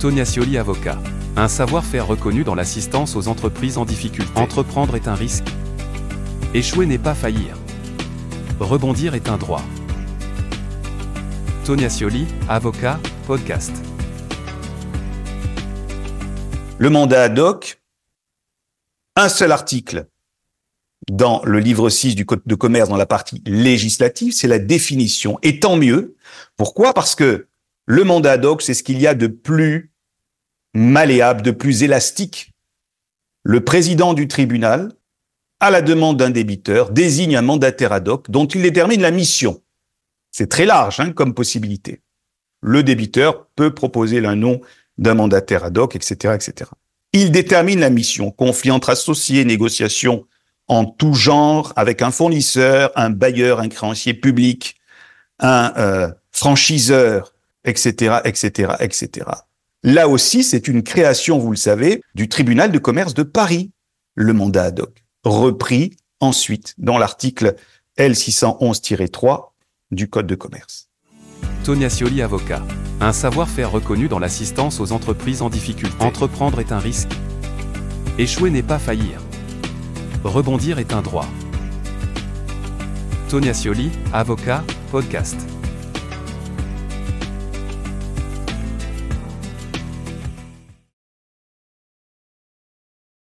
Tonia Scioli avocat. Un savoir-faire reconnu dans l'assistance aux entreprises en difficulté. Entreprendre est un risque. Échouer n'est pas faillir. Rebondir est un droit. Tonia Scioli, avocat, podcast. Le mandat ad hoc, un seul article dans le livre 6 du Code de commerce, dans la partie législative, c'est la définition. Et tant mieux. Pourquoi? Parce que le mandat ad hoc, c'est ce qu'il y a de plus malléable, de plus élastique. Le président du tribunal, à la demande d'un débiteur, désigne un mandataire ad hoc dont il détermine la mission. C'est très large hein, comme possibilité. Le débiteur peut proposer le nom d'un mandataire ad hoc, etc., etc. Il détermine la mission, conflit entre associés, négociations en tout genre avec un fournisseur, un bailleur, un créancier public, un euh, franchiseur, etc., etc., etc. Là aussi, c'est une création, vous le savez, du tribunal de commerce de Paris, le mandat ad hoc, repris ensuite dans l'article L611-3 du Code de commerce. Tonia Scioli avocat. Un savoir-faire reconnu dans l'assistance aux entreprises en difficulté. Entreprendre est un risque. Échouer n'est pas faillir. Rebondir est un droit. Tonia Scioli, avocat, podcast.